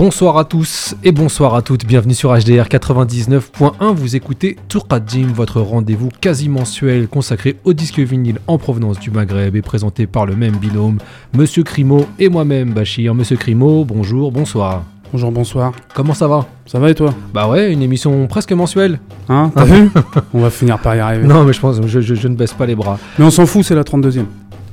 Bonsoir à tous et bonsoir à toutes, bienvenue sur HDR 99.1, vous écoutez Jim, votre rendez-vous quasi mensuel consacré au disque vinyle en provenance du Maghreb et présenté par le même binôme, Monsieur Crimo et moi-même Bachir. Monsieur Crimo, bonjour, bonsoir. Bonjour, bonsoir. Comment ça va? Ça va et toi? Bah ouais, une émission presque mensuelle. Hein T'as vu? On va finir par y arriver. Non mais je pense, je, je- je ne baisse pas les bras. Mais on s'en fout, c'est la 32e.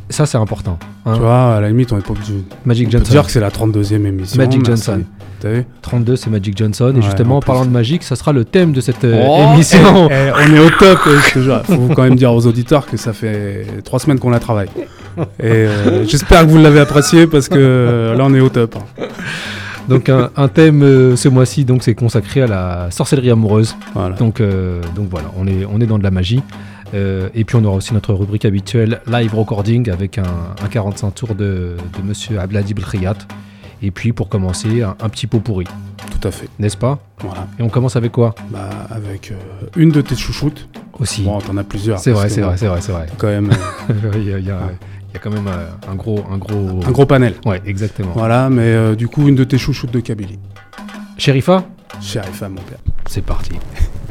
Ça c'est important. hein. Tu vois, à la limite, on est pas obligé Magic dire Johnson. que c'est la 32e émission. Magic. Johnson. T'as vu 32 c'est Magic Johnson et justement en parlant de Magic, ça sera le thème de cette euh, Oh, émission. eh, eh, on est au top, te jure. Faut quand même dire aux auditeurs que ça fait trois semaines qu'on la travaille. Et euh, j'espère que vous l'avez apprécié parce que euh, là, on est au top. hein. Donc un, un thème euh, ce mois-ci donc c'est consacré à la sorcellerie amoureuse. Voilà. Donc, euh, donc voilà, on est, on est dans de la magie. Euh, et puis on aura aussi notre rubrique habituelle live recording avec un, un 45 tours de, de Monsieur Abladi Belkhayat. Et puis pour commencer, un, un petit pot pourri, Tout à fait. n'est-ce pas Voilà. Et on commence avec quoi? Bah, avec euh, une de tes chouchoutes. Aussi. Bon, t'en as plusieurs. c'est vrai, c'est vrai, c'est vrai, c'est vrai. Quand même euh, il, y a, il y a- il y a quand même euh, un gros, un gros. un gros panel. Ouais, exactement. Voilà, mais euh, du coup, une de tes chouchoutes de Kabylie. Sherifa, Sherifa, mon père. c'est parti.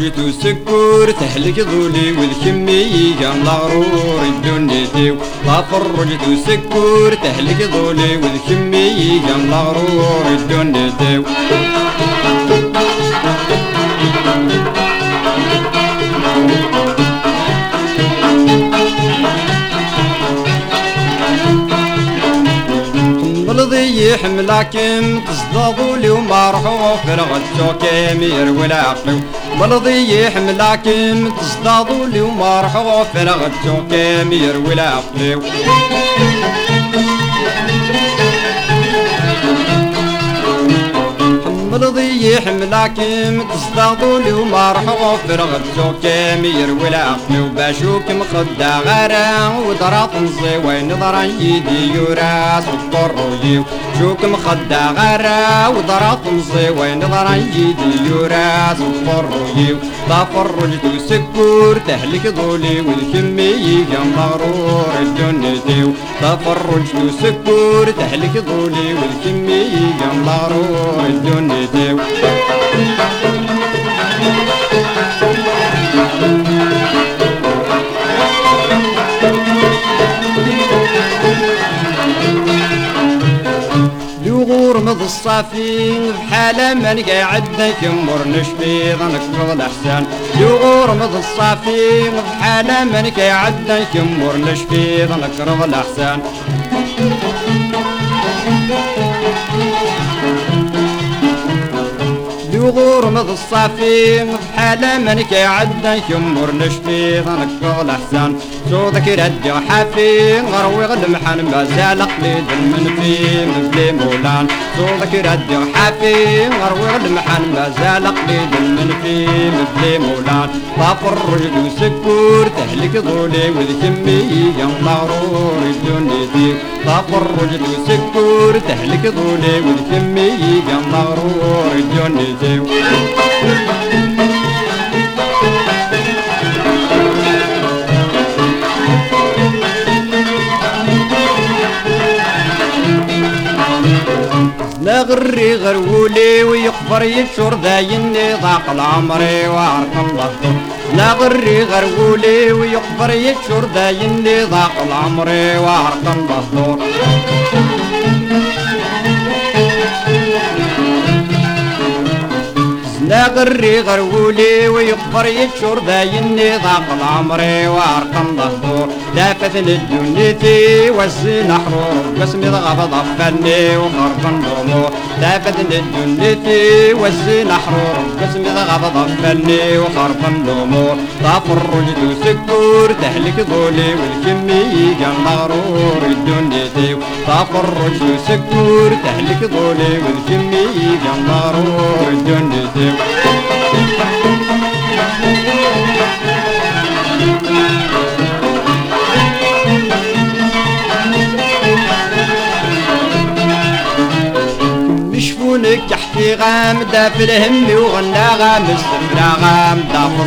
فرجت وسكور تهلك ذولي والكمية قام لغرور الدنيتي فرجت وسكور تهلك ذولي والكمية قام لغرور الدنيتي بلضي حملاكم تصدادوا لي وما رحوا في الغدو كامير ولا بلضي حملاكم تصدادوا لي وما رحوا الغدو كامير ولا عقلو مرضي حملاكم تصدادوا لي وما رحوا في رغبتو كامير ولا عقلي وباشوك مخدة غارة ودرات نصي وين ضرا يدي يوراس وطرويو شوك مخدة غارة ودرات نصي وين ضرا يدي يوراس وطرويو تفرجت وسكور تهلك ذولي والكمية قام مغرور الدنيتي تفرجت وسكور تهلك ذولي والكمية قام مغرور الدنيتي يغرمض الصافين بحالة من قاعد يمر نشفي ظنك فضل أحسن. يغرمض الصافين بحالة من قاعد يمر نشفي ظنك فضل أحسن. يغور مض الصافي بحالة من قاعد يمر نشفي ظنك فضل أحسن. صوتك رد حافي غروي غد محن ما زال قليل من في مثلي مولان. صوتك رد حافي غروي غد محن ما زال قليل من في مثلي مولان. طافر رجل وسكور تهلك ظولي والكمية مغرور الدنيا طافر رجل وسكور تهلك ظولي والكمية مغرور الدنيا لا غري غرولي ويقبر يشور ذايني ضاق العمري وعرق الله لا غري غرولي ويقبر يشور ذايني ضاق العمري وعرق الله لا غري غرولي ويكبر يتشور دايني ضاق العمري وارقم ظهور لا فتن الدنيتي والزين حرور قسمي ضغب ضفني وخرقن ضمور لا فتن الدنيتي والزين حرور قسمي ضغب ضفني وخرقن ضمور طاف الرجد وسكور تهلك ظولي والكمية قام مغرور الدنيتي طاف الرجد وسكور تهلك ظولي والكمية قام مغرور الدنيتي غام دا في الهم وغنى غام الزمرا غام دا في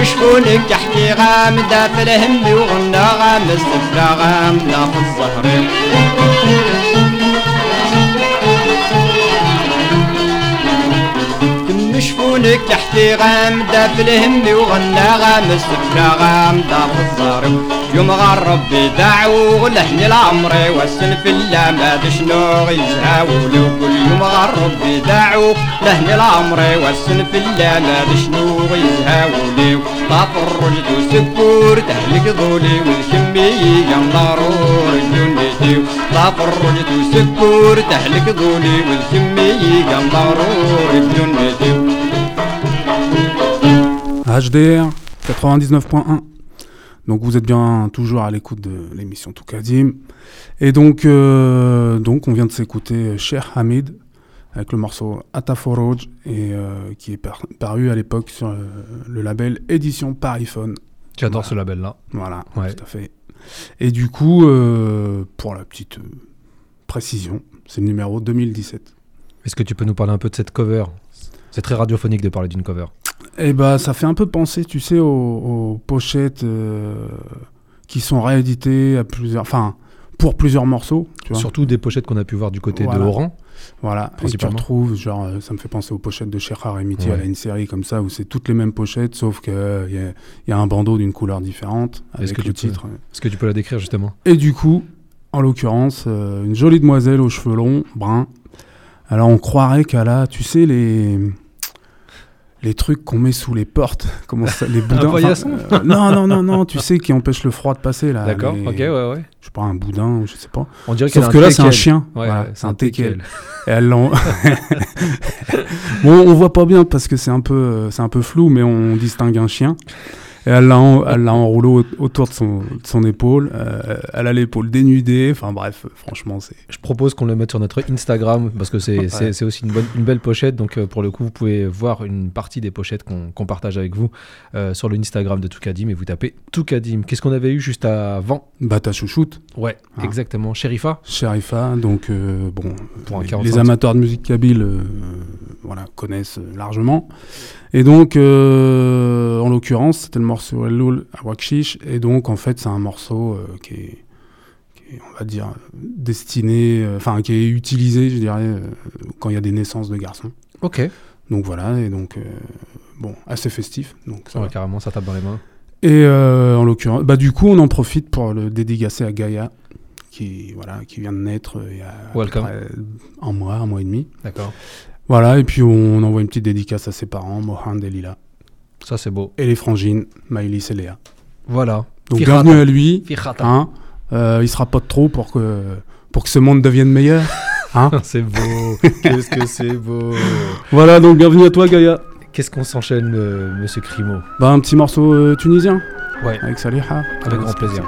وشكونك وشكون غام دا في الهم وغنى غام الزمرا غام دا في مشفونك تحتي غامدة في الهم وغنى غامس في غامدة في الظهر يوم غرب بدعو لحن العمر والسن في ما شنو يزهاو. لو كل يوم غرب بدعو لحن العمر والسن في ما شنو يزهاو. لو طاف الرجد وسكور تهلك ذولي والكمية قام ضرور الدنيتي طاف الرجد وسكور تهلك ذولي والكمية قام ضرور الدنيتي HDR 99.1. Donc vous êtes bien toujours à l'écoute de l'émission Toukadim. Et donc, euh, donc on vient de s'écouter Cher Hamid avec le morceau Ataforoj et euh, qui est par- paru à l'époque sur euh, le label Édition Pariphone. J'adore Voilà. ce label-là. Voilà, Ouais. tout à fait. Et du coup, euh, pour la petite euh, précision, c'est le numéro 2017. Est-ce que tu peux nous parler un peu de cette cover? C'est très radiophonique de parler d'une cover. Et bah, ça fait un peu penser, tu sais, aux, aux pochettes euh, qui sont rééditées à plusieurs, enfin, pour plusieurs morceaux. Tu vois. Surtout des pochettes qu'on a pu voir du côté Voilà. de Oran. Voilà, et tu retrouves, genre, euh, ça me fait penser aux pochettes de Cherhar et Mitty, Ouais. a une série comme ça où c'est toutes les mêmes pochettes, sauf qu'il y, a- il y a un bandeau d'une couleur différente Est-ce avec que le tu peux- titre. Est-ce que tu peux la décrire justement? Et du coup, en l'occurrence, euh, une jolie demoiselle aux cheveux longs, bruns. Alors on croirait qu'elle a, tu sais, les les trucs qu'on met sous les portes, comment ça, les boudins. paillasson euh, non, non, non, non, tu sais, qui empêchent le froid de passer là. D'accord, les- ok, ouais, ouais. Je sais pas, un boudin, je sais pas. On dirait Sauf que là, c'est un chien. Ouais, Voilà, c'est un teckel. elle l'en- bon, on voit pas bien parce que c'est un peu, euh, c'est un peu flou, mais on distingue un chien. Et elle l'a, enroulé au- autour de son, de son épaule. euh, elle a l'épaule dénudée. Enfin bref, franchement, c'est. Je propose qu'on le mette sur notre Instagram parce que c'est Ouais. aussi une, bonne, une belle pochette. Donc, euh, pour le coup, vous pouvez voir une partie des pochettes qu'on partage avec vous euh, sur le Instagram de Toukadim et vous tapez Toukadim. Qu'est-ce qu'on avait eu juste avant? Bah, ta chouchoute, Ouais, Ah. exactement. Sherifa? Sherifa. Donc, euh, bon, Pour les- 45. les amateurs de musique kabyle voilà, connaissent largement. Et donc, en l'occurrence, c'était le morceau El Loul à Wakshish. Et donc, en fait, c'est un morceau euh, qui, est, qui est, on va dire, destiné, euh, enfin, qui est utilisé, je dirais, euh, quand il y a des naissances de garçons. Ok. Donc voilà, et donc, bon, assez festif. Donc, ça Ouais, va. carrément, ça tape dans les mains. Et en l'occurrence, bah, du coup, on en profite pour le dédicacer à Gaïa, qui, voilà, qui vient de naître il y a un mois, un mois et demi. D'accord. Voilà, et puis on envoie une petite dédicace à ses parents, Mohan et Lila, ça, c'est beau. Et les frangines, Maïlis et Léa. Voilà. Donc bienvenue à lui. Hein euh, il sera pas trop pour que, pour que ce monde devienne meilleur. Hein c'est beau. Qu'est-ce que c'est beau. Voilà, donc bienvenue à toi, Gaïa. Qu'est-ce qu'on s'enchaîne, euh, monsieur Crimo Bah, un petit morceau euh, tunisien. Ouais. Avec Saliha. Avec grand plaisir.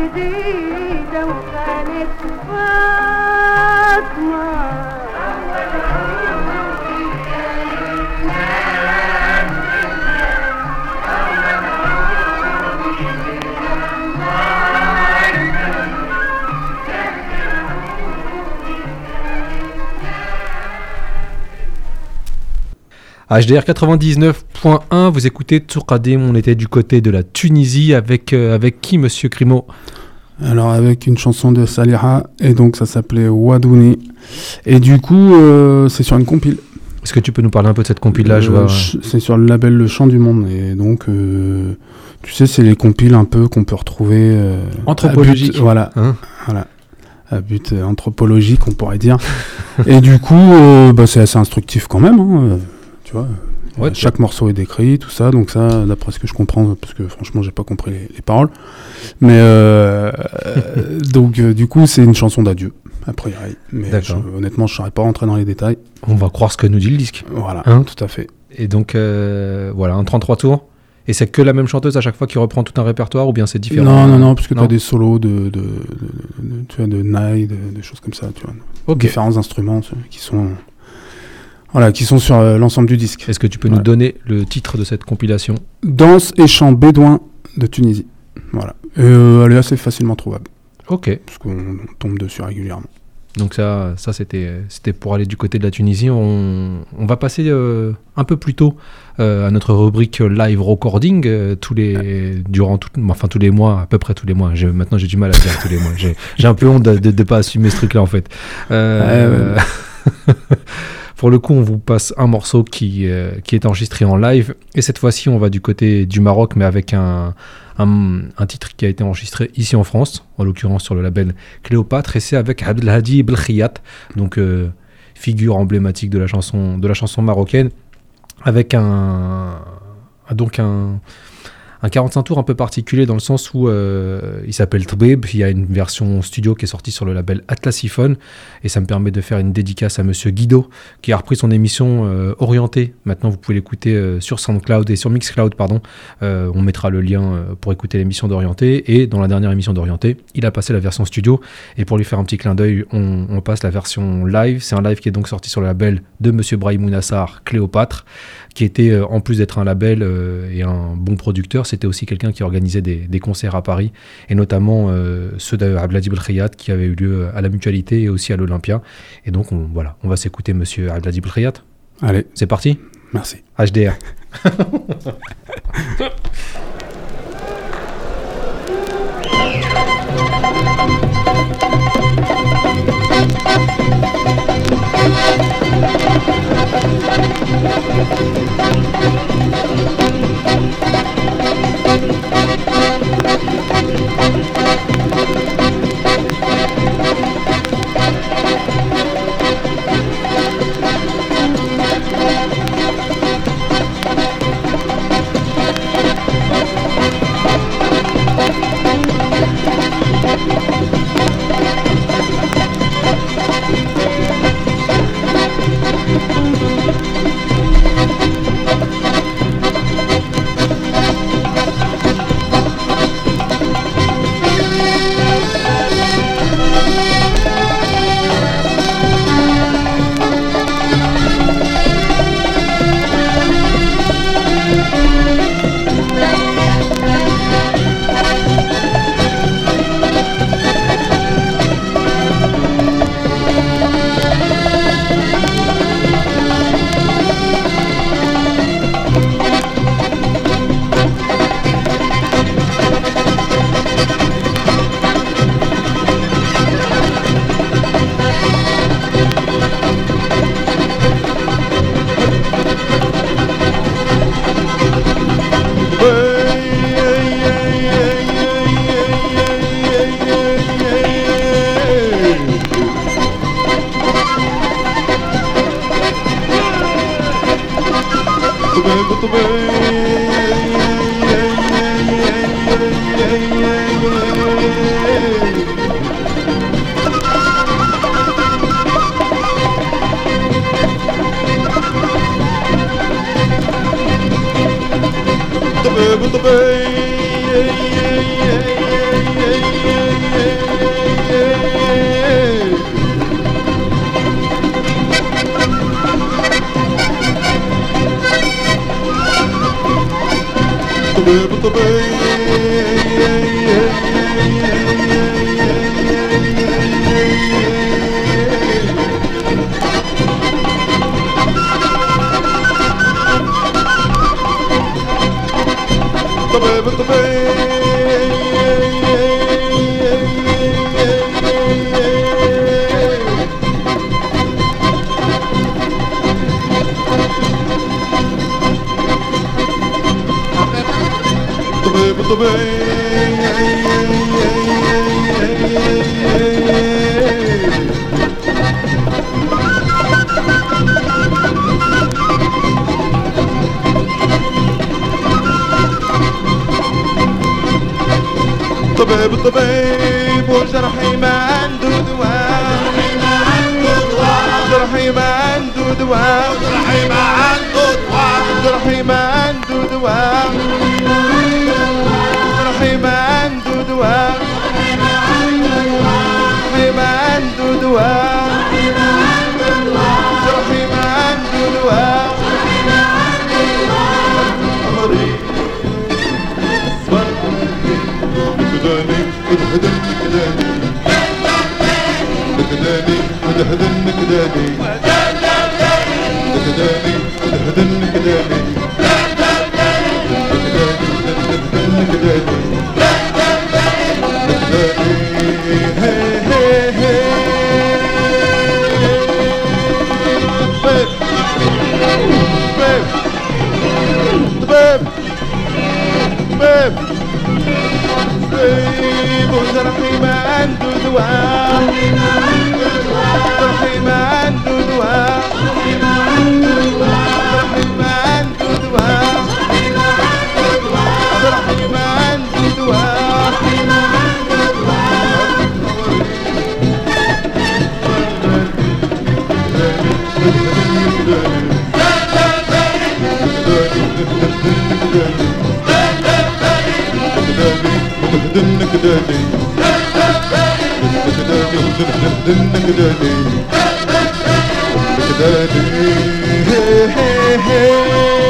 محبة جديدة وخانت HDR 99.1, vous écoutez Tourkadim, on était du côté de la Tunisie avec, euh, avec qui, monsieur Crimo alors avec une chanson de Saliha, et donc ça s'appelait Wadouni. Et du coup, euh, c'est sur une compile. Est-ce que tu peux nous parler un peu de cette compile-là je Euh, C'est sur le label Le Chant du Monde. Et donc, euh, tu sais, c'est les compiles un peu qu'on peut retrouver. euh, Anthropologique. à but- voilà. Hein voilà. À but anthropologique, on pourrait dire. et du coup, euh, bah, c'est assez instructif quand même. hein, tu vois. Ouais, Euh, chaque morceau est décrit, tout ça. Donc, ça, d'après ce que je comprends, parce que franchement, j'ai pas compris les, les paroles. Mais euh, euh, donc, euh, du coup, c'est une chanson d'adieu, a priori. Mais je- honnêtement, je ne saurais pas rentrer dans les détails. On va croire ce que nous dit le disque. Voilà, Hein tout à fait. Et donc, euh, voilà, un 33 tours. Et c'est que la même chanteuse à chaque fois qui reprend tout un répertoire ou bien c'est différent? Non, non, non, parce que tu as des solos de, de, de, tu vois, de Nai, de, de choses comme ça, tu vois. Ok. Différents instruments qui sont, voilà, qui sont sur euh, l'ensemble du disque. Est-ce que tu peux nous Ouais. donner le titre de cette compilation? Danse et chant bédouin de Tunisie. Voilà. Euh, elle est assez facilement trouvable, Ok. parce qu'on tombe dessus régulièrement. Donc ça, ça c'était, c'était pour aller du côté de la Tunisie. On, on va passer euh, un peu plus tôt euh, à notre rubrique live recording euh, tous les, durant tout, enfin tous les mois, à peu près tous les mois. J'ai- maintenant j'ai du mal à dire tous les mois. J'ai, un peu honte de ne pas assumer ce truc-là en fait. Euh, Pour le coup, on vous passe un morceau qui, euh, qui est enregistré en live. Et cette fois-ci, on va du côté du Maroc, mais avec un, un, titre qui a été enregistré ici en France, en l'occurrence sur le label Cléopâtre. Et c'est avec Abdelhadi Belkhiyat, donc euh, figure emblématique de la chanson, de la chanson marocaine, avec un, donc un, un 45 tours un peu particulier dans le sens où euh, il s'appelle Tbib. Il y a une version studio qui est sortie sur le label Atlasiphone et ça me permet de faire une dédicace à monsieur Guido qui a repris son émission euh, Orienté. Maintenant, vous pouvez l'écouter euh, sur SoundCloud et sur Mixcloud, pardon. Euh, on mettra le lien pour écouter l'émission d'Orienté et dans la dernière émission d'Orienté, il a passé la version studio et pour lui faire un petit clin d'œil, on, on passe la version live. C'est un live qui est donc sorti sur le label de monsieur Brahim Nassar, Cléopâtre qui était, euh, en plus d'être un label euh, et un bon producteur, c'était aussi quelqu'un qui organisait des, des concerts à Paris, et notamment euh, ceux d'Abdelhadi Belkhiyat qui avaient eu lieu à la Mutualité et aussi à l'Olympia. Et donc, on, voilà, on va s'écouter Monsieur Abdelhadi Belkhiyat. Allez, C'est parti? Merci. HDR. Thank you. tô bem, muito bem. Muito bem. طبيب طبيب وجرحي ما عنده دواء جرحي ما عنده دواء جرحي ما عنده دواء جرحي ما عنده دواء ما عنده دواء. جرحي ما عنده دواء. جرحي ما عنده دواء. أمري بداني بدهدن بداني بداني كداني كداني هدن كداني كداني طبيب طبيب وجرحي ما عنده دواء كداني كداني باب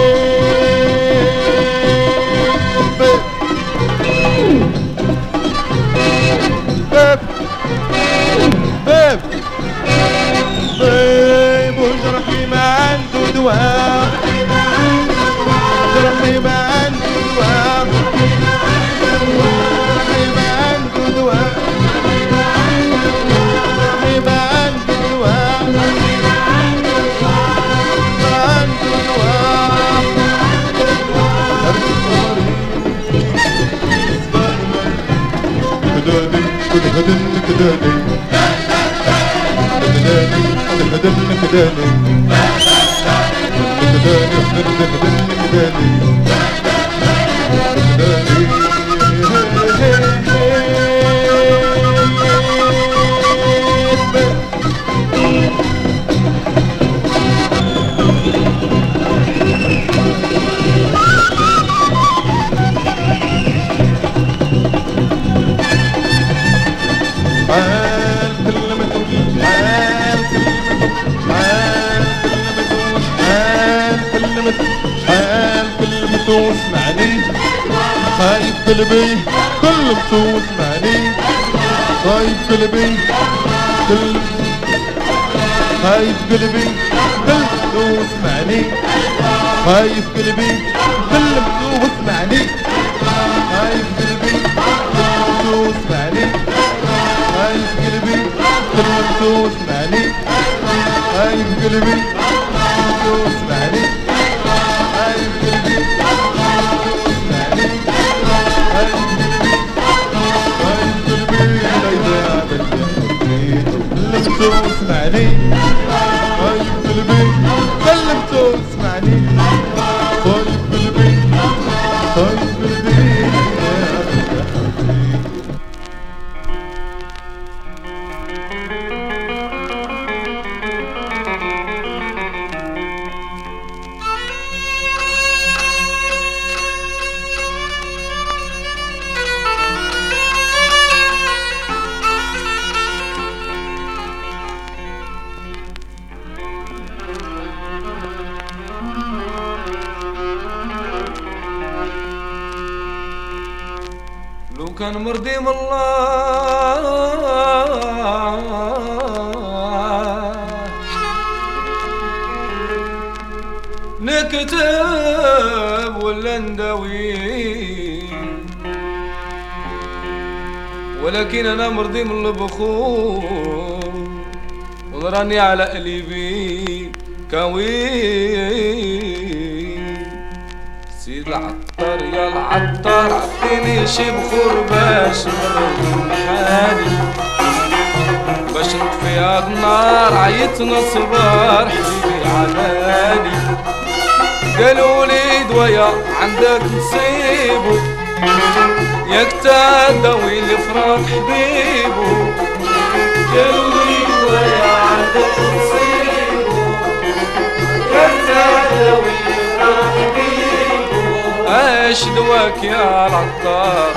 كدهدن كداني كداني كدهدن كداني كداني كدهدن كداني كداني خايف قلبي كلمته اسمعني خايف قلبي كل خايف قلبي كلمته اسمعني خايف قلبي كلمته اسمعني خايف قلبي كلمته اسمعني خايف قلبي كلمته اسمعني خايف قلبي كلمته اسمعني خايف so tonight, hey, are you? مرضي من البخور. وراني على قلبي كوي سيد العطار يا العطار عطيني شي بخور باش نرد حالي باش نطفي هاد النار عيطنا صبار حبيبي عمالي قالوا لي دوايا عندك نصيبو. ياك تداوي الفراق حبيبو قالوا لي دوايا عندك نصيبو ياك تداوي الفراق حبيبو اش دواك يا العطار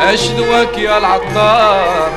اش دواك يا العطار.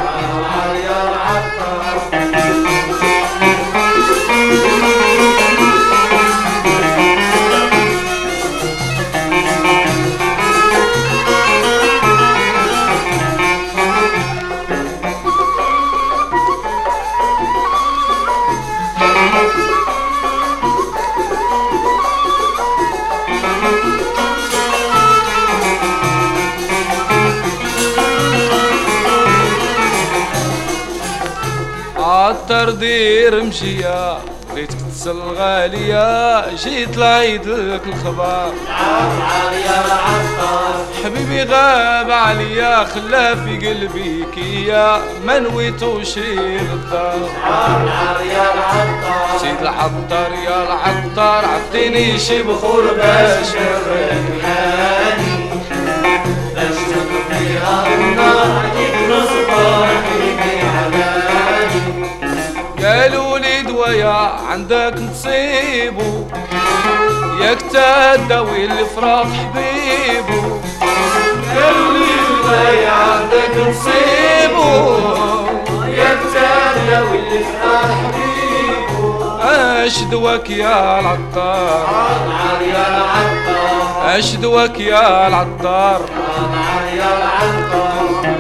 غدير مشيا بغيتك تسل غالية جيت لعيد لك الخبر. حبيبي غاب عليا خلا في قلبي كيا ما نويتوش غدار سيد العطار يا العطار عطيني شي بخور باش نريحاني باش تطفيها النار نصبح قالوا لي دوايا عندك نصيبو. ياك تداوي الفراق حبيبو. قالوا لي دوايا عندك نصيبو. ياك تداوي الفراق حبيبو. اش دواك يا العطار؟ يا العطار. اش دواك يا العطار؟ يا العطار.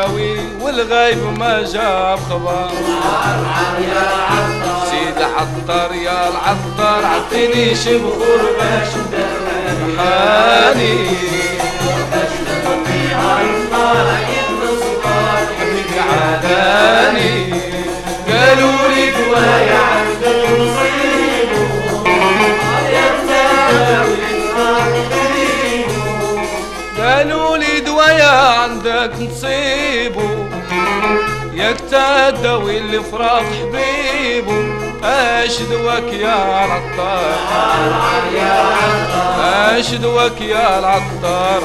لي بيكاوي والغايب ما جاب خبر. سيد العطار يا العطار عطيني شي بخور باش حاني. باش عاداني. قالوا لي عندك نصيبه قالوا لي دوايا عندك نصيبه ياك تداوي الفراق حبيبه اش دواك يا العطار. اش دواك يا العطار.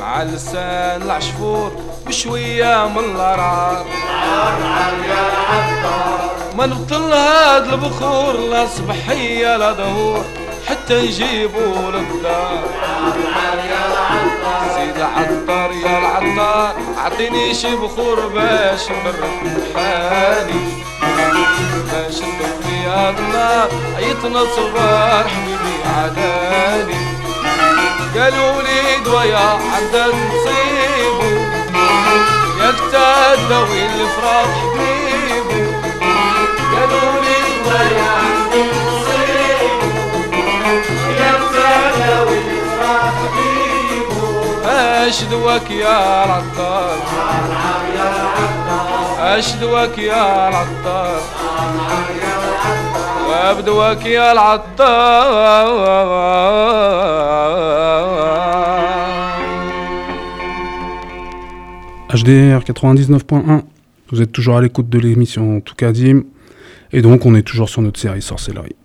مع لسان العشفور بشوية من الأرعار. ما نبطل هاد البخور لا صبحية لا ظهور حتى نجيبو للدار. سيد العطار يا العطار عطيني شي بخور باش نبرد حالي باش نطفي النار عيطنا صبار حبيبي عداني. قالوا لي دوايا عندك نصيبو. ياك تداوي الفراق حبيبو قالوا لي دوايا عندك نصيبو. ياك تداوي الفراق حبيبو اش دواك يا العطار اش دواك يا العطار وابدواك يا العطار HDR 99.1, vous êtes toujours à l'écoute de l'émission Toukadim, et donc on est toujours sur notre série Sorcellerie.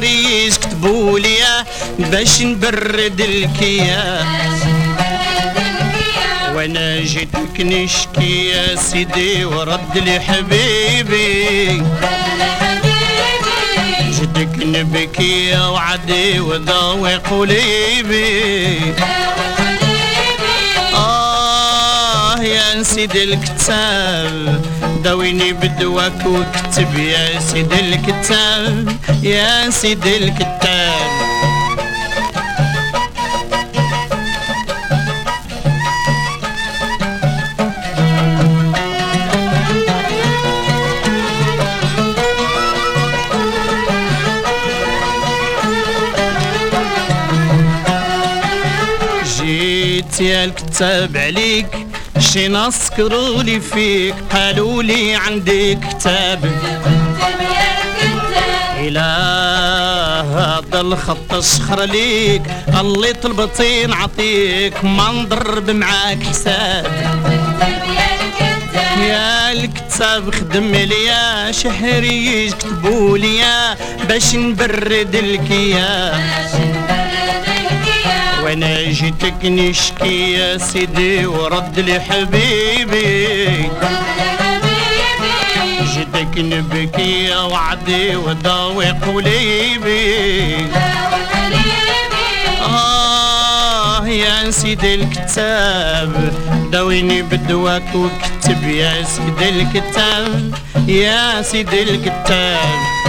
ليا شحريز كتبوا ليا باش نبرد الكيا. وأنا جيتك نشكي يا سيدي ورد لي حبيبي. جدك نبكي وعدي وضوي قليبي آه يا يا سيدي الكتاب داويني بدواك واكتب يا سيدي الكتاب يا سيدي الكتاب. جيت يا الكتاب عليك شي ناس كروا لي فيك قالوا لي عندي كتاب إلى هذا الخط صخر ليك اللي طلبتي نعطيك ما نضرب معاك حساب. يا الكتاب خدم ليا شهري كتبوا ليا باش نبرد الكيان وأنا جيتك نشكي يا سيدي ورد لي حبيبي؟ جيتك نبكي يا وعدي وداوي قليبي آه يا سيدي الكتاب داويني بدواك واكتب يا سيدي الكتاب. يا سيدي الكتاب.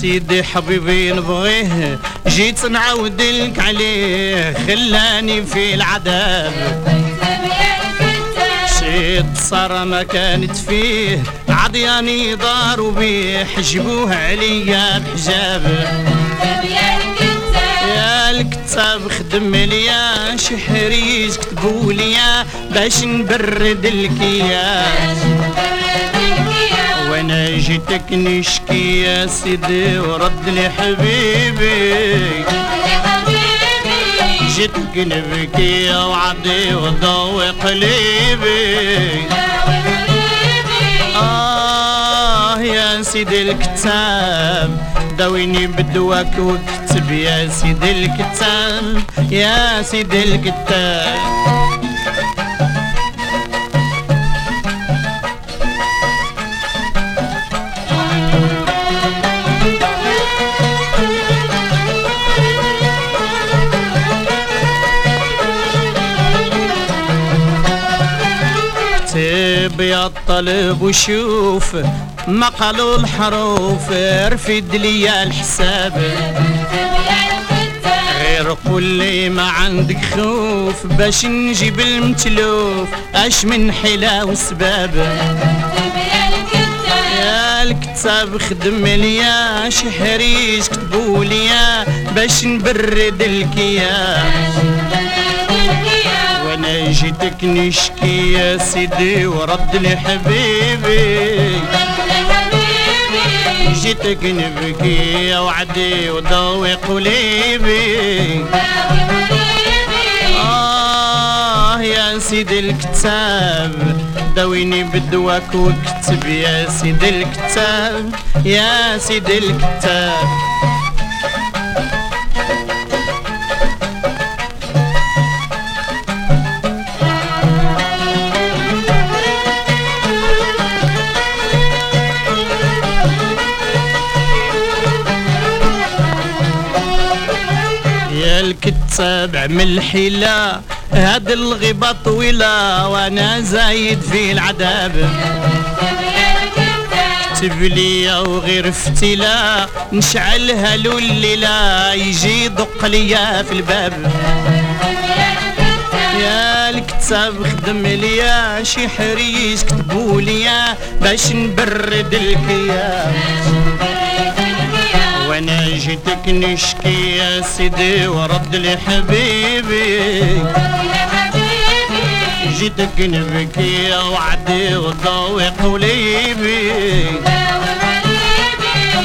سيدي حبيبي نبغيه جيت نعاود لك عليه خلاني في العذاب. شيت صار ما كانت فيه عضياني داروا بيه حجبوه عليا بحجاب. يا الكتاب خدم ليا شحريج كتبوا ليا باش نبرد الكياس وأنا جيتك نشكي يا سيدي ورد لي حبيبي. جيتك نبكي يا وعدي وضوي قليبي. آه يا سيدي الكتاب داويني بدواك واكتب يا سيدي الكتاب يا سيدي الكتاب. الطلب وشوف ما قالوا الحروف ارفد لي الحساب. غير قول لي ما عندك خوف باش نجيب المتلوف اش من حلا وسباب. يا الكتاب خدم ليا شهريج كتبوا ليا باش نبرد الكياس. جيتك نشكي يا سيدي ورد لي حبيبي. جيتك نبكي يا وعدي وضوي قليبي. آه يا سيدي الكتاب داويني بدواك واكتب يا سيدي الكتاب. يا سيدي الكتاب. يا الكتاب عمل حيلة هاد الغيبة طويلة وأنا زايد في العذاب. كتب لي وغير فتيلة نشعلها له الليلة يجي يدق ليا في الباب. يا الكتاب خدم ليا شي حريج كتبوا ليا باش نبرد الكيان وأنا جيتك نشكي يا سيدي ورد لي حبيبي. جيتك نبكي يا وعدي وضوي قليبي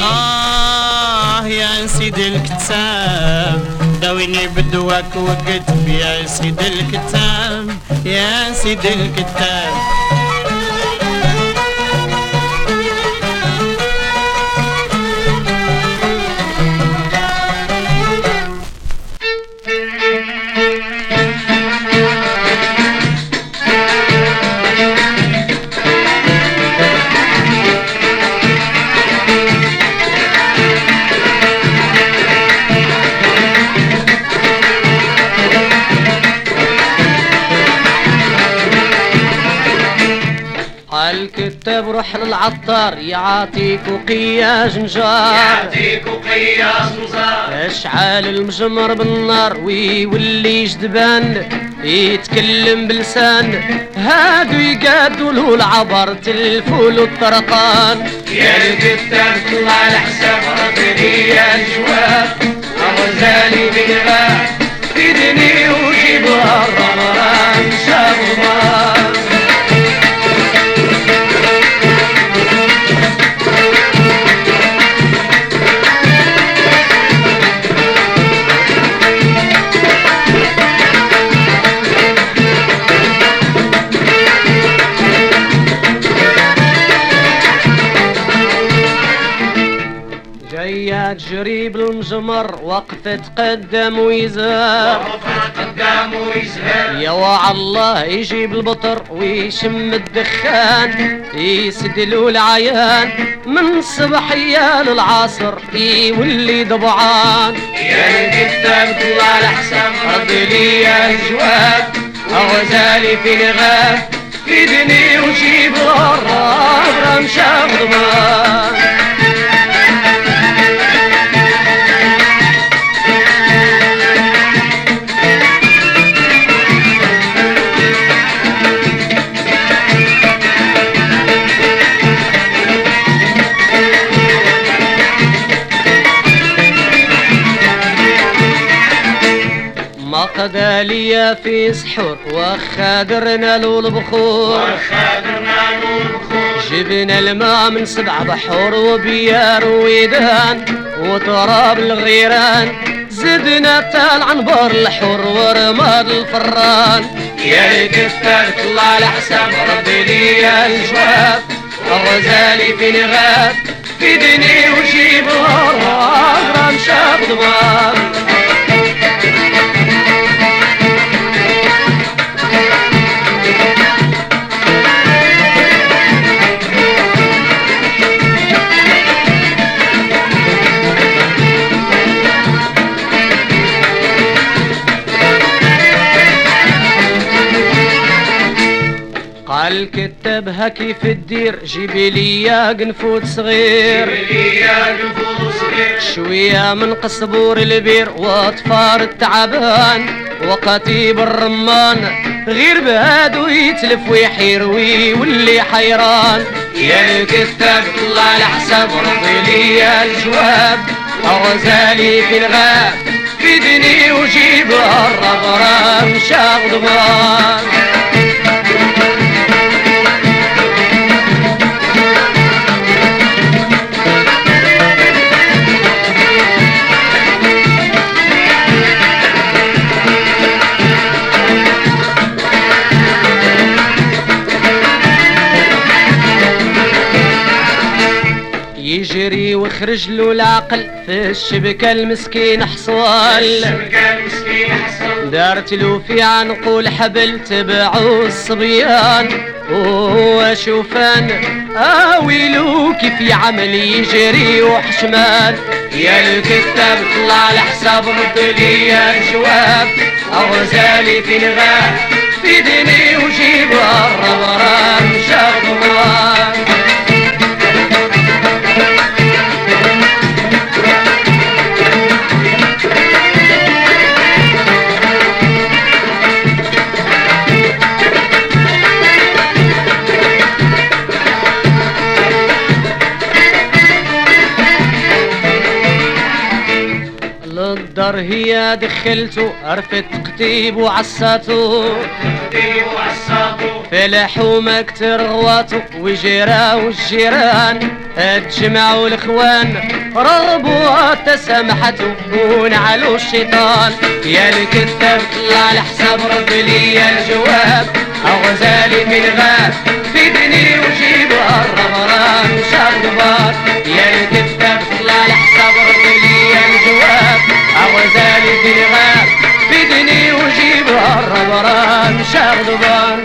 آه يا سيدي الكتاب داويني بدواك وكتب يا سيدي الكتاب يا سيدي الكتاب. روح للعطار يعطيك وقياج نجار يعطيك وقياس نزار. اشعال المجمر بالنار ويولي جدبان يتكلم بلسان. هادو يقادوا له العبر الفول والطرقان يا الكتاب طلع لحساب ردني يا الجواب غزالي بالغاب ويزار قدام ويزهر. يا وع الله يجيب البطر ويشم الدخان يسدلوا العيان. من الصبحية للعصر يولي ضبعان يا الكتاب طلع لحساب رد لي الجواب غزالي في الغاب فيدني وجيب الراب رمشة غضبان. ليا في سحور وخادرنا له البخور خادرنا نور بخور. جبنا الماء من سبع بحور وبيار ويدان وتراب الغيران. زدنا تال عنبر الحور ورماد الفران. يا الكتاب طلع لحساب ربي لي الجواب. غزالي في الغاب فيدني وجيب الراب رمشة غضبان قال كتبها كيف الدير جيبي لي قنفوت صغير. يا نفوس غير شوية من قصبور البير واطفار التعبان وقتيب الرمان غير بهادو يتلف ويحير ويولي حيران. يا الكتاب طلع لحساب ربي لي يا الجواب. غزالي في الغاب فيدني وجيب الربرام شاغضبان يجري ويخرج له العقل. في الشبكة المسكين حصل دارت له في عنقه الحبل تبعوا الصبيان. وهو شوفان اويلو كيف يعمل يجري وحشمان يا الكتاب طلع لحساب رد لي الجواب غزالي في الغاب فيدني وجيب الربران شغضبان هي دخلته عرفت كتيب وعصاته دي وعصابه في لحومة كتر غواته وجيرا والجيران. اتجمعوا الإخوان رغبوا تسامحته ونعلوا الشيطان. يا الكتاب طلع لحساب ربي لي الجواب. غزالي في الغاب فيدني وجيب الرمران شربات يا الكتاب طلع لحساب ربي لي الجواب. غزالي في الغاب فيدني وجيب الرمران شربات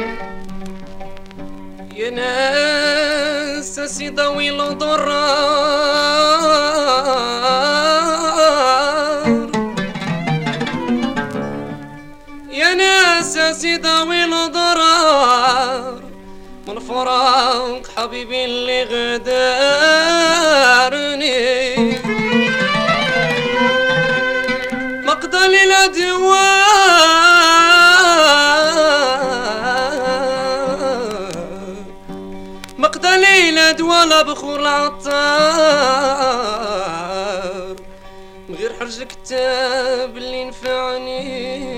يا ناس سيداوي الضرار يا ناس سيداوي الضرار والفراق حبيبي اللي غدارني مقدل الادواء مقدلي الادواء لا بخور العطار. من غير حرج الكتاب اللي نفعني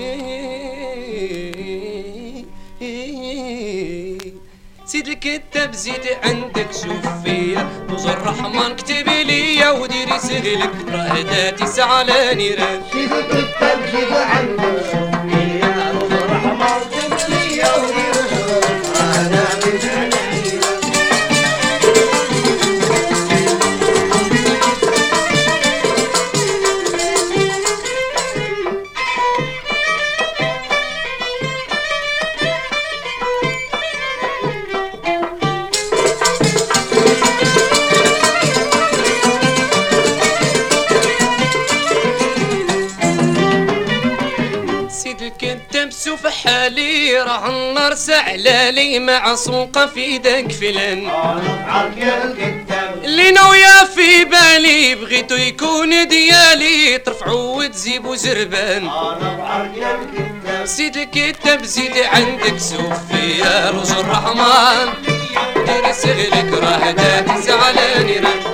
سيد الكتاب زيد عندك شوف فيا. وز الرحمن كتب لي وديري سهلك راه داتي سعلاني راه. سيد سوف حالي راه النار سعلالي مع سوقة في داك فلان اللي ناوية في بالي بغيتو يكون ديالي ترفعو وتزيبو زربان. سيد الكتاب زيد عندك سوفيا روز الرحمن. دير سهلك راه داتي زعلاني راه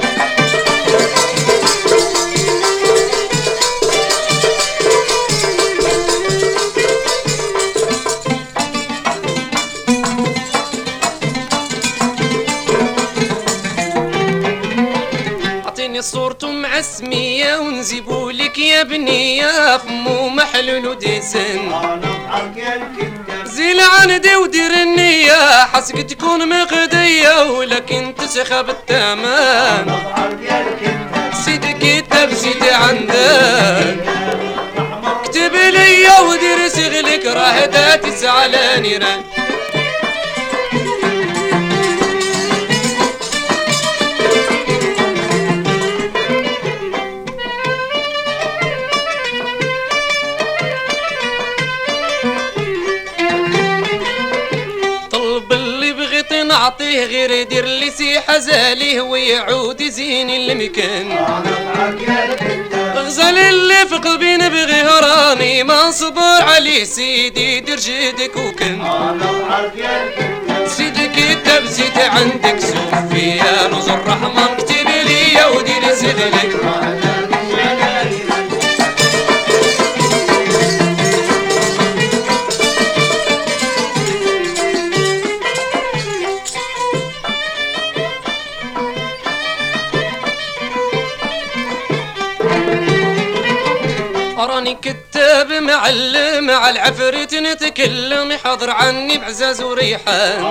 ونزيبو لك يا بنية فمو محلول وديسن زيل عندي ودير النية حسك تكون مغدية ولكن تسخى بالتمام سيدي كتاب زيد عندك. كتب لي ودير سغلك راه داتي زعلاني راه بغيت نعطيه غير يدير لي سيحة زاليه ويعود يزين المكان. غزال اللي في قلبي نبغيه راني ما صبر عليه سيدي دير جيدك وكن. سيدي كتاب زيد عندك سوفيا نوز الرحمن كتب لي ودير سغلك راني كتاب معلم على العفريت نتكلم يحضر عني بعزاز وريحان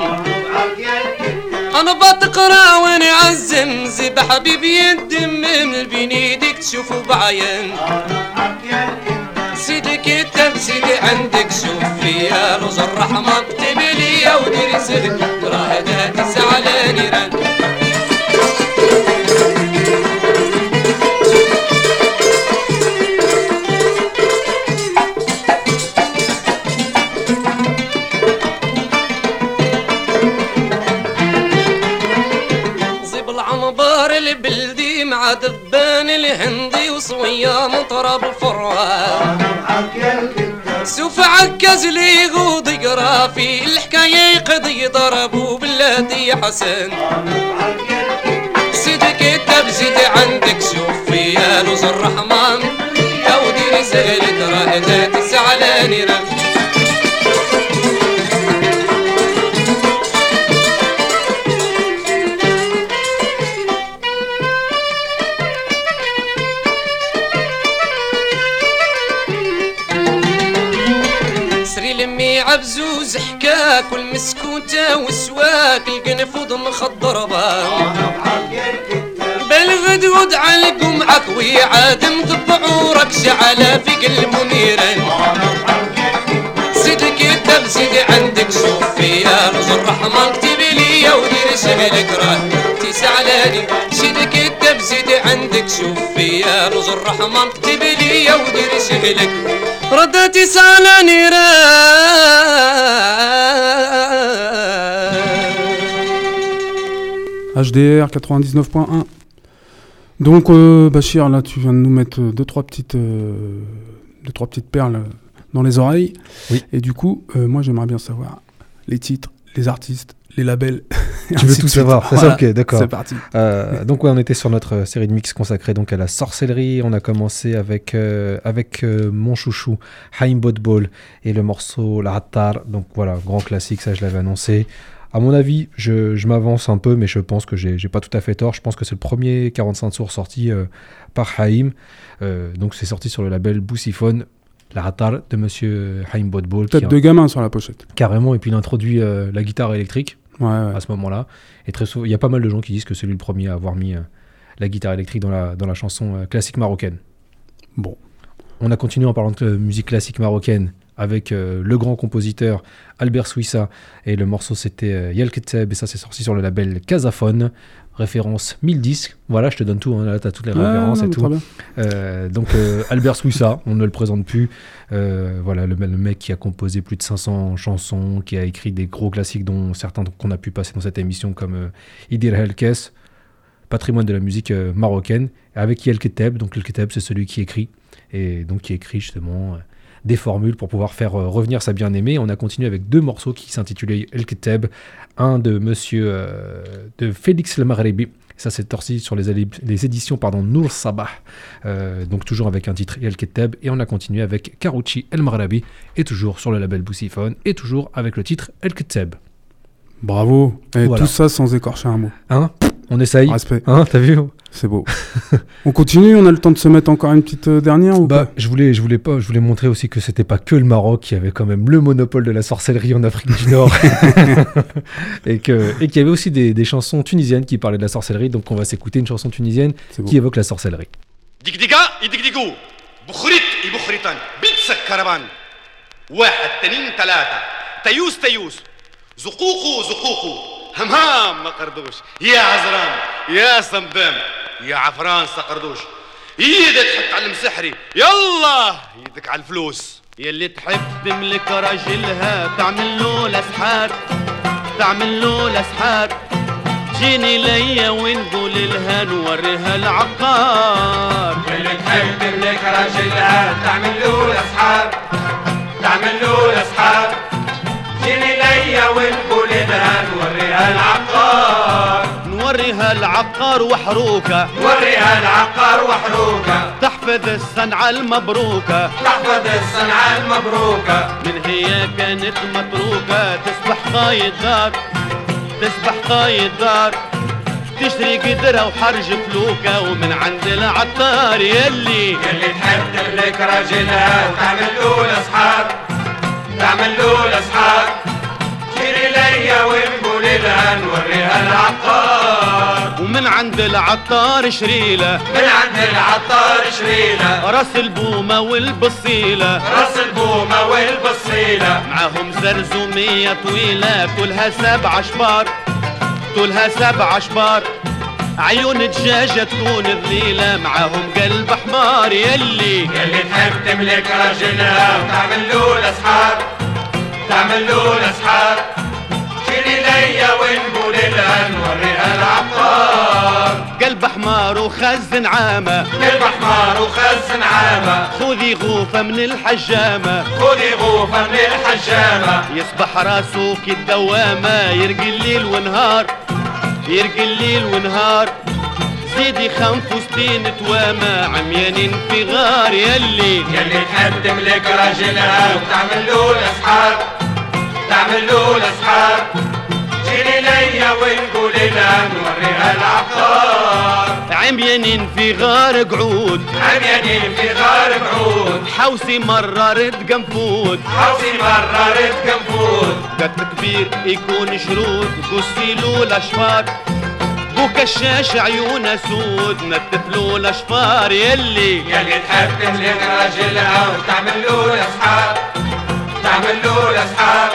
أنا بتقرأ وأنا عزم زي حبيبي الدم من البنيدك تشوفوا بعين. سيدي كتاب سيدي عندك شوف فيها روز الرحمة اكتب لي وديري سهل راه داتي زعلاني راه مع دبان الهندي وصويا مطرب الفروان سوف عكز لي غوض في الحكاية يقضي ضربو بلادي حسن. سيدي كتاب زيد عندك شوف فيها لوز الرحمن. أو ديري سهلك راه ذاتي زعلاني راه كل مسكوتة وسواك القنفوض مخضربة بالغدود على قمعك ويعاد مطبعو ركش على في قلب منيرا سيدي كتاب سيدي عندك شوف فيا رز الرحمن كتب لي ودير شغلك راه تسعلاني سيدي كتاب سيدي عندك شوف فيا رز الرحمن كتب لي ودير شغلك ردتي سالاني راه HDR 99.1. Donc, euh, Bachir, là, tu viens de nous mettre euh, deux, trois petites, euh, deux, trois petites perles dans les oreilles. Oui. Et du coup, euh, moi, j'aimerais bien savoir les titres, les artistes, les labels. Tu veux tout savoir, c'est ça Voilà, Ok, d'accord. C'est parti. Euh, donc ouais, on était sur notre euh, série de mix consacrée donc à la sorcellerie. On a commencé avec euh, avec euh, mon chouchou Haim Botball et le morceau La Hattar. Donc voilà, grand classique, ça je l'avais annoncé. À mon avis, je, je m'avance un peu, mais je pense que j'ai pas tout à fait tort. Je pense que c'est le premier 45 tours sorti euh, par Haim. Euh, donc c'est sorti sur le label Boussiphone. La Hattar de monsieur Haim Botball, qui Tête de gamin sur la pochette. carrément, et puis il introduit euh, la guitare électrique Ouais, ouais. à ce moment-là. Et très souvent, il y a pas mal de gens qui disent que c'est lui le premier à avoir mis euh, la guitare électrique dans la, dans la chanson euh, classique marocaine. Bon. On a continué en parlant de euh, musique classique marocaine avec euh, le grand compositeur Albert Suissa et le morceau c'était Yel Keteb et ça c'est sorti sur le label Casaphone référence 1000 disques voilà je te donne tout hein, là t'as toutes les Ouais, références non, et tout euh, donc euh, Albert Suissa, on ne le présente plus. Euh, voilà, le, le mec qui a composé plus de 500 chansons, qui a écrit des gros classiques dont certains qu'on a pu passer dans cette émission comme Idir Helkes, patrimoine de la musique marocaine, avec Yel Keteb. Donc El Keteb, c'est celui qui écrit et donc qui écrit justement des formules pour pouvoir faire euh, revenir sa bien-aimée. On a continué avec deux morceaux qui s'intitulaient El Keteb, un de Monsieur euh, de Félix Le Maghrebi. Ça, c'est sorti sur les, éditions pardon, Nour Sabah. Euh, donc toujours avec un titre El Keteb. Et on a continué avec Karouchi El. Et toujours sur le label Boussiphone. Et toujours avec le titre El Keteb. Bravo. Et Voilà. tout ça sans écorcher un mot. Hein? On essaye Respect. Hein? T'as vu? C'est beau. on continue, on a le temps de se mettre encore une petite euh, dernière ou bah, pas je voulais, je voulais pas, je voulais montrer aussi que c'était pas que le Maroc qui avait quand même le monopole de la sorcellerie en Afrique du Nord, et que et qu'il y avait aussi des, des chansons tunisiennes qui parlaient de la sorcellerie. Donc on va s'écouter une chanson tunisienne C'est beau. qui évoque la sorcellerie. دقدقة يدقدقوا بخريط يبخريطان بيتسك كربان واحد تنين ثلاثة تيوس تيوس زقوقو زقوقو همهام ما قردوش يا عزران يا صمدام يا عفران سقردوش. إيدك تحط على المسحري. يلا. إيدك على الفلوس. يلي تحب تملك راجلها تعمل له الاسحار تعمل له الاسحار جيني ليا ونقول لها نوريها العقار. اللي تحب تملك راجلها تعمل له الاسحار تعمل له الاسحار جيني ليا ونقول لها نوريها العقار. نوريها العقار وحروكه نوريها العقار وحروكه تحفظ الصنعة المبروكة تحفظ الصنعة المبروكة من هي كانت متروكة؟ تصبح قايد دار تصبح قايد دار تشتري قدرة وحرج فلوكة ومن عند العطار يلي. اللي تحب تملك راجلها وتعمل له الاسحار تعمل له الاسحار جيري ليا ونقول لها نوريها العقار. ومن عند العطار شريلة. من عند العطار شريلة. رأس البومة والبصيلة. رأس البومة والبصيلة. معاهم زرزومية طويلة طولها سبع شبار طولها سبع شبار عيون دجاجة تكون ذليلة معاهم قلب حمار. يلي يلي تحب تملك راجلها وتعمل له الأسحار. تعمل له الأسحار. جيري ليا ونقول نوريها العقار قلب حمار وخزن عامة قلب حمار وخزن عامة خذي غوفة من الحجامة. خذي غوفة من الحجامة. يصبح راسه كالدوامة يرقي الليل ونهار. يرقي الليل ونهار. زيدي خمس وستين توامة. عميانين في غار يلي يلي تحب تملك راجلها وتعمل له الأسحار. تعمل له الأسحار. جيني ليا ونقول لها نوريها العقار عميانين في غار قعود. عميانين في غار بعود حوسي مرة رد قنفود حوسي مرة رد كنفود قد كبير يكون شرود. قصيلو الأشفار. وكشاش عيونه سود. نتفلو الأشفار يلي. يلي تحب تملك راجلها وتعمل له الأسحار. تعمل له الأسحار.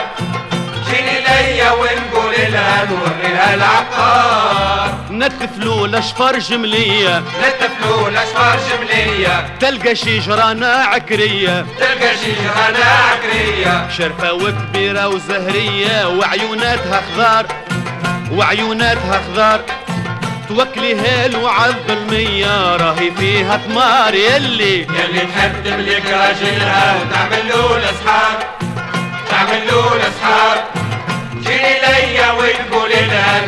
جيني ليا ونقول لها نوريها العقار. نتفلو الاشفار جملية. نتفلو الاشفار جملية. تلقى شجرة عكرية تلقى شجرة عكرية شرفة وكبيرة وزهرية وعيوناتها خضار. وعيوناتها خضار. توكلي له عالظلمية راهي فيها ثمار. يلي يلي تحب تملك راجلها وتعمل له الأصحاب تعمل له جيني ليا وتقول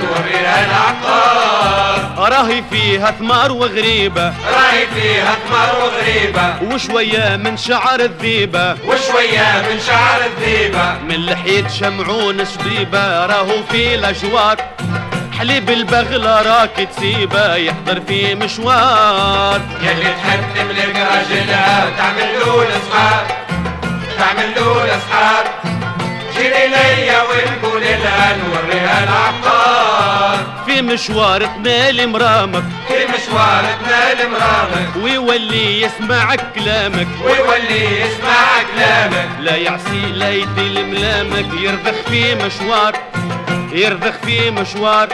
نوريها العقار راهي فيها ثمار وغريبة. راهي فيها ثمار وغريبة. وشوية من شعر الذيبة. وشوية من شعر الذيبة. من لحية شمعون شبيبة راهو في الأجوار حليب البغلة راك تسيبة يحضر في مشوار. يلي تحب تملك راجلها وتعمل له الأصحاب تعمل له الأصحاب جيني ليا ونقول لها نوريها العقار في مشوار تنال مرامك في مشوار تنال مرامك ويولي يسمع كلامك. ويولي يسمع كلامك. لا يعصي لا يدي ملامك. يرضخ في مشوار يرضخ في مشوار.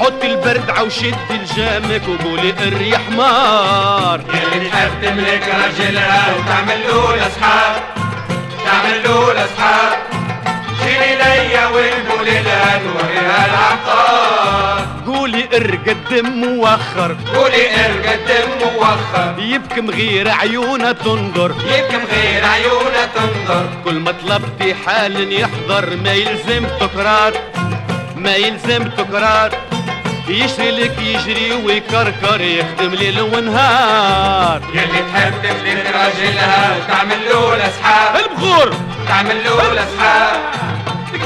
حط البرد وشد الجامك وقولي اريح حمار يلي تحب تملك راجلها وتعمل له الأصحاب تعمل له الأصحاب جيني ليا ونقول العقار قولي ارقى الدم موخر قولي ارقى الدم موخر يبكم غير عيونها تنظر. يبكم غير عيونها تنظر. كل ما طلبتي حال يحضر ما يلزم تكرار. ما يلزم تكرار. يشري لك يجري ويكركر يخدم ليل ونهار. يلي تحب تملك راجلها وتعمل له الأصحاب البخور. تعمل له الأصحاب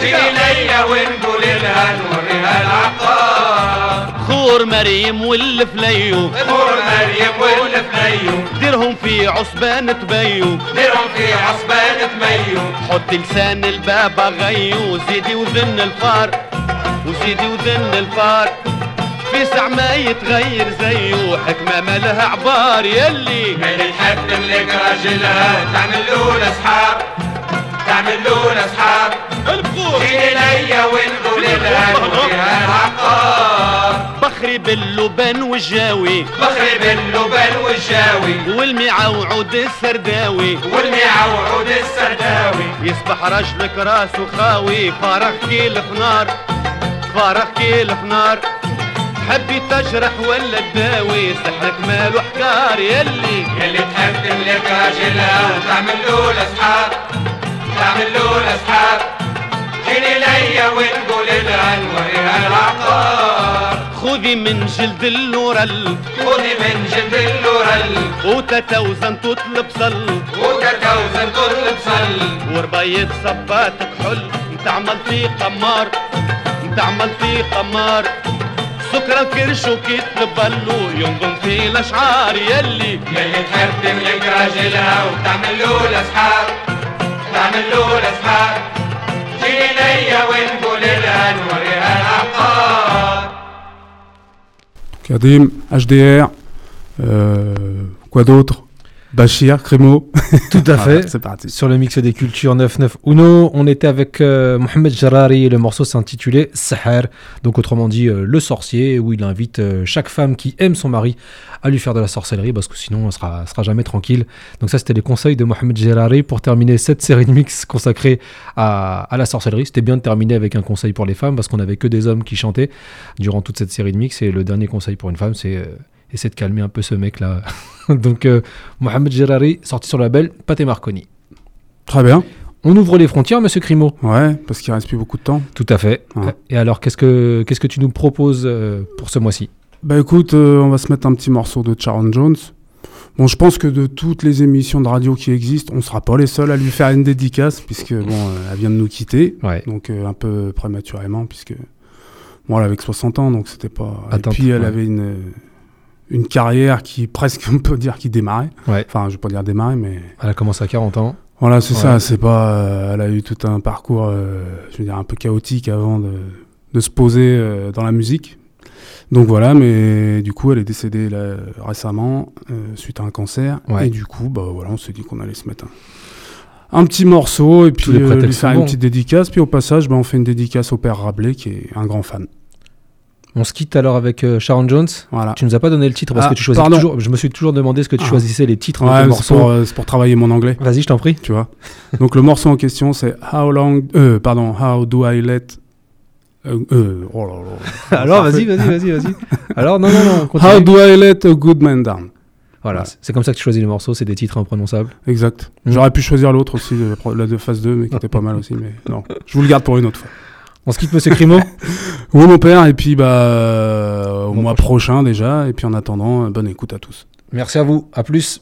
جيني ليا ونقول لها نوريها العقار. خور مريم والفليو خور مريم والفليو ديرهم في عصبان تبيو ديرهم في عصبان تميو حط لسان البابا غيو زيدي وذن الفار. وزيدي وذن الفار. في ساعة ما يتغير زيه حكمة ما لها عبار يلي. يلي تحب تملك راجلها تعمل له الأصحاب تعمل له الأصحاب البخور. جيني ليا ونقول لها العقار بخري باللبن والجاوي. بخري باللبن والجاوي. والمعوعود السرداوي. والمعوعود السرداوي. يصبح رجلك راسه خاوي فارغ كيل في نار. فارغ كيل في نار حبي تجرح ولا تداوي؟ سحرك ماله حكار يلي. يلي تحب تملك راجلها وتعمل له الأصحاب تعمل له الأصحاب جيني ليا ونقول لها نوريها العقار. خذي من جلد اللورل خذي من جلد اللورل وتتوزن تطلب صل. وتتوزن طول بصل وربيت صباتك حل. تعمل في قمار تعمل في قمار. سكر كرش وكتب بلو ينظم في الاشعار يلي يلي تحب تملك راجلها وتعمل له الأصحاب تعمل له الأصحاب جيني ليا ونقول لها نوريها العقار. Kadim, HDR, euh, quoi d'autre Bachir, Crémo. Tout à fait. C'est parti. Sur le mix des cultures 9-9 Uno, on était avec euh, Mohamed Jarari et le morceau s'intitulait Sahar, donc autrement dit euh, le sorcier, où il invite euh, chaque femme qui aime son mari à lui faire de la sorcellerie parce que sinon on sera, sera jamais tranquille. Donc ça c'était les conseils de Mohamed Jarari pour terminer cette série de mix consacrée à, à la sorcellerie. C'était bien de terminer avec un conseil pour les femmes parce qu'on avait que des hommes qui chantaient durant toute cette série de mix et le dernier conseil pour une femme c'est essayer de calmer un peu ce mec là. donc euh, Mohamed Jarari sorti sur le label Pate Marconi. Très bien. On ouvre les frontières, monsieur Crimo Ouais, parce qu'il reste plus beaucoup de temps. Tout à fait. Ouais. Et alors, qu'est-ce que, qu'est-ce que tu nous proposes euh, pour ce mois-ci? Bah écoute, euh, on va se mettre un petit morceau de Sharon Jones. Bon, je pense que de toutes les émissions de radio qui existent, on sera pas les seuls à lui faire une dédicace, puisque bon, euh, elle vient de nous quitter, Ouais. donc euh, un peu prématurément, puisque bon, elle avait que 60 ans, donc c'était pas. Attends, Et puis elle ouais. avait une une carrière qui presque on peut dire qui démarrait. Ouais. Enfin, je vais pas dire démarrer, mais Elle a commencé à 40 ans. voilà, c'est Ouais. ça. C'est pas. euh, elle a eu tout un parcours, euh, je veux dire, un peu chaotique avant de, de se poser euh, dans la musique. Donc voilà, mais du coup, elle est décédée là, récemment suite à un cancer. Ouais. Et du coup, bah voilà, on s'est dit qu'on allait se mettre un, un petit morceau et puis lui faire une petite dédicace. Puis au passage, bah, on fait une dédicace au père Rabelais, qui est un grand fan. On se quitte alors avec euh, Sharon Jones. Voilà. Tu nous as pas donné le titre parce Ah, que tu choisis pardon. toujours. Je me suis toujours demandé ce que tu Ah. choisissais les titres Ouais, c'est pour, euh, c'est pour travailler mon anglais. Vas-y, je t'en prie. tu vois. Donc le morceau en question c'est How long euh, pardon, How do I let oh là là. Alors, vas-y, vas-y, vas-y, vas-y. Alors, non, non, non, continue. How do I let a good man down? Voilà, Ouais. c'est- comme ça que tu choisis les morceaux, c'est des titres imprononçables. Exact. Mm. J'aurais pu choisir l'autre aussi, la de phase 2, mais qui était pas mal aussi. Mais non, je vous le garde pour une autre fois. On se quitte, monsieur Crimo Oui, mon père, et puis bah, euh, au mois prochain déjà. Et puis en attendant, euh, bonne écoute à tous. Merci à vous, à plus.